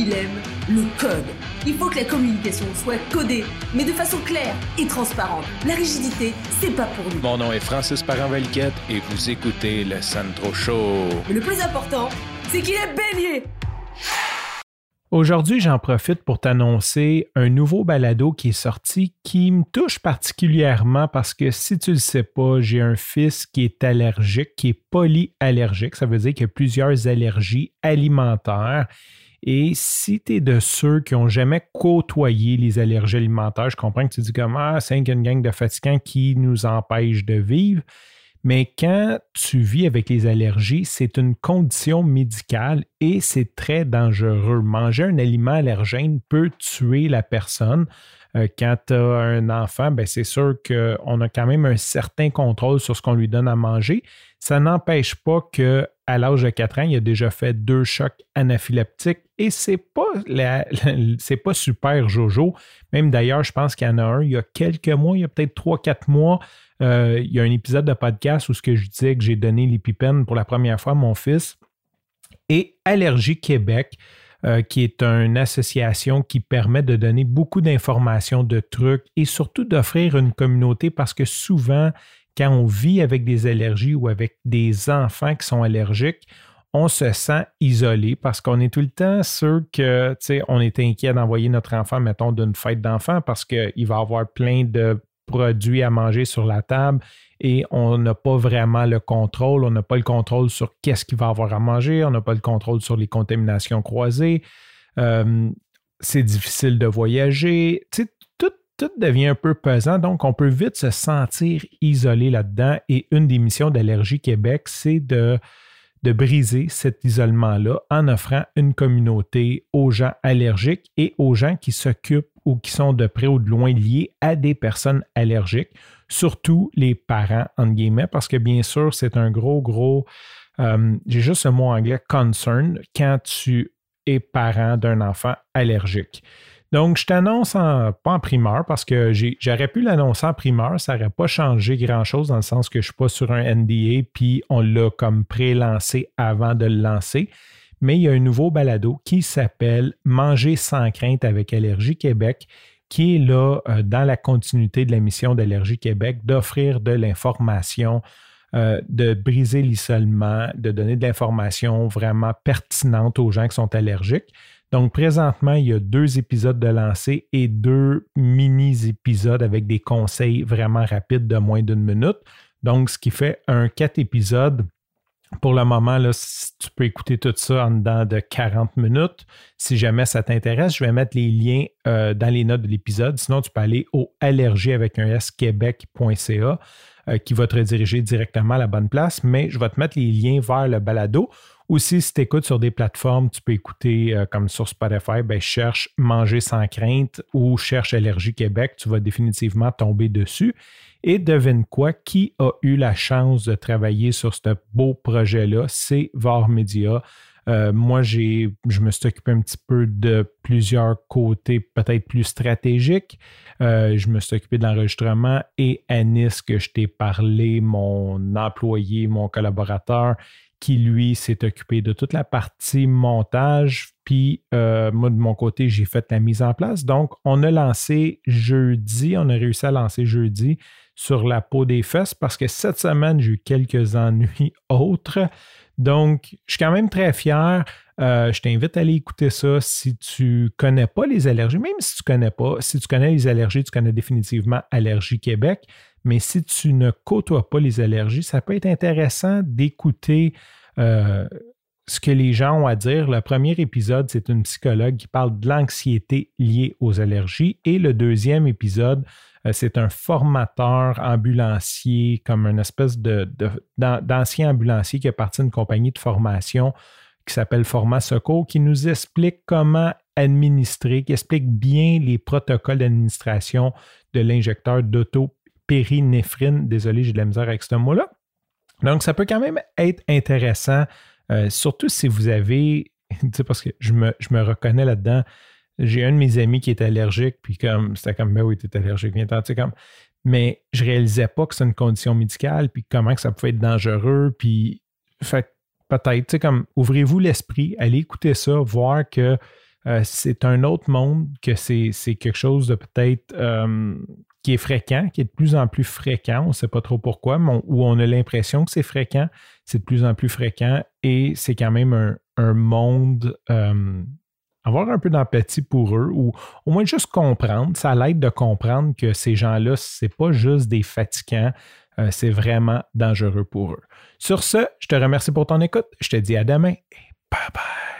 il aime le code. Il faut que la communication soit codée, mais de façon claire et transparente. La rigidité, c'est pas pour nous. Mon nom est Francis Parent-Valquette et vous écoutez le Sandro Show. Mais le plus important, c'est qu'il est bélier. Aujourd'hui, j'en profite pour t'annoncer un nouveau balado qui est sorti qui me touche particulièrement parce que si tu ne le sais pas, j'ai un fils qui est allergique, qui est polyallergique. Ça veut dire qu'il y a plusieurs allergies alimentaires. Et si tu es de ceux qui n'ont jamais côtoyé les allergies alimentaires, je comprends que tu dis comme Ah, c'est une gang de fatigants qui nous empêche de vivre. Mais quand tu vis avec les allergies, c'est une condition médicale et c'est très dangereux. Manger un aliment allergène peut tuer la personne. Euh, quand tu as un enfant, ben c'est sûr qu'on a quand même un certain contrôle sur ce qu'on lui donne à manger. Ça n'empêche pas qu'à l'âge de 4 ans, il a déjà fait deux chocs anaphylactiques et c'est pas pas super jojo. Même d'ailleurs, je pense qu'il y en a un il y a quelques mois, il y a peut-être 3-4 mois, euh, il y a un épisode de podcast où ce que je disais que j'ai donné l'épipène pour la première fois à mon fils. Et Allergie Québec, euh, qui est une association qui permet de donner beaucoup d'informations, de trucs et surtout d'offrir une communauté parce que souvent, quand on vit avec des allergies ou avec des enfants qui sont allergiques, on se sent isolé parce qu'on est tout le temps sûr que, tu sais, on est inquiet d'envoyer notre enfant, mettons, d'une fête d'enfant parce qu'il va avoir plein de produits à manger sur la table et on n'a pas vraiment le contrôle. On n'a pas le contrôle sur qu'est-ce qu'il va avoir à manger. On n'a pas le contrôle sur les contaminations croisées. Euh, c'est difficile de voyager. tout, tout devient un peu pesant, donc on peut vite se sentir isolé là-dedans. Et une des missions d'Allergie Québec, c'est de briser cet isolement-là en offrant une communauté aux gens allergiques et aux gens qui s'occupent ou qui sont de près ou de loin liés à des personnes allergiques, surtout les parents, entre guillemets, parce que bien sûr, c'est un gros, gros, euh, j'ai juste le mot anglais, concern, quand tu es parent d'un enfant allergique. Donc, je t'annonce pas en primeur parce que j'aurais pu l'annoncer en primeur, ça n'aurait pas changé grand-chose dans le sens que je ne suis pas sur un NDA, puis on l'a comme pré-lancé avant de le lancer. Mais il y a un nouveau balado qui s'appelle Manger sans crainte avec Allergie Québec, qui est là euh, dans la continuité de la mission d'Allergie Québec d'offrir de l'information, euh, de briser l'isolement, de donner de l'information vraiment pertinente aux gens qui sont allergiques. Donc, présentement, il y a deux épisodes de lancer et deux mini-épisodes avec des conseils vraiment rapides de moins d'une minute. Donc, ce qui fait un quatre épisodes. Pour le moment, là, tu peux écouter tout ça en dedans de 40 minutes. Si jamais ça t'intéresse, je vais mettre les liens euh, dans les notes de l'épisode. Sinon, tu peux aller au allergie avec un s euh, qui va te rediriger directement à la bonne place. Mais je vais te mettre les liens vers le balado aussi, si tu écoutes sur des plateformes, tu peux écouter euh, comme sur Spotify, ben, cherche Manger sans crainte ou cherche Allergie Québec, tu vas définitivement tomber dessus. Et devine quoi, qui a eu la chance de travailler sur ce beau projet-là? C'est VAR Media. Euh, moi, je me suis occupé un petit peu de plusieurs côtés peut-être plus stratégiques. Euh, je me suis occupé de l'enregistrement et Anis, que je t'ai parlé, mon employé, mon collaborateur, qui, lui, s'est occupé de toute la partie montage. Puis, euh, moi, de mon côté, j'ai fait la mise en place. Donc, on a lancé jeudi, on a réussi à lancer jeudi sur la peau des fesses parce que cette semaine, j'ai eu quelques ennuis autres. Donc, je suis quand même très fier. Euh, je t'invite à aller écouter ça si tu connais pas les allergies, même si tu connais pas. Si tu connais les allergies, tu connais définitivement Allergie Québec. Mais si tu ne côtoies pas les allergies, ça peut être intéressant d'écouter euh, ce que les gens ont à dire. Le premier épisode, c'est une psychologue qui parle de l'anxiété liée aux allergies. Et le deuxième épisode, euh, c'est un formateur ambulancier, comme une espèce d'ancien ambulancier qui est parti d'une compagnie de formation qui s'appelle Format Secours, qui nous explique comment administrer, qui explique bien les protocoles d'administration de l'injecteur d'auto périnéphrine. Désolé, j'ai de la misère avec ce mot-là. Donc, ça peut quand même être intéressant, euh, surtout si vous avez, parce que je me, je me reconnais là-dedans. J'ai un de mes amis qui est allergique, puis comme, c'était comme, ben oui, tu es allergique, viens tu sais, comme, mais je réalisais pas que c'est une condition médicale, puis comment que ça pouvait être dangereux, puis, fait peut-être, tu sais, comme, ouvrez-vous l'esprit, allez écouter ça, voir que euh, c'est un autre monde, que c'est quelque chose de peut-être euh, qui est fréquent, qui est de plus en plus fréquent. On ne sait pas trop pourquoi, mais où on a l'impression que c'est fréquent, c'est de plus en plus fréquent et c'est quand même un, monde. Euh, avoir un peu d'empathie pour eux ou au moins juste comprendre. Ça l'aide de comprendre que ces gens-là, ce n'est pas juste des fatigants, c'est vraiment dangereux pour eux. Sur ce, je te remercie pour ton écoute. Je te dis à demain et bye bye.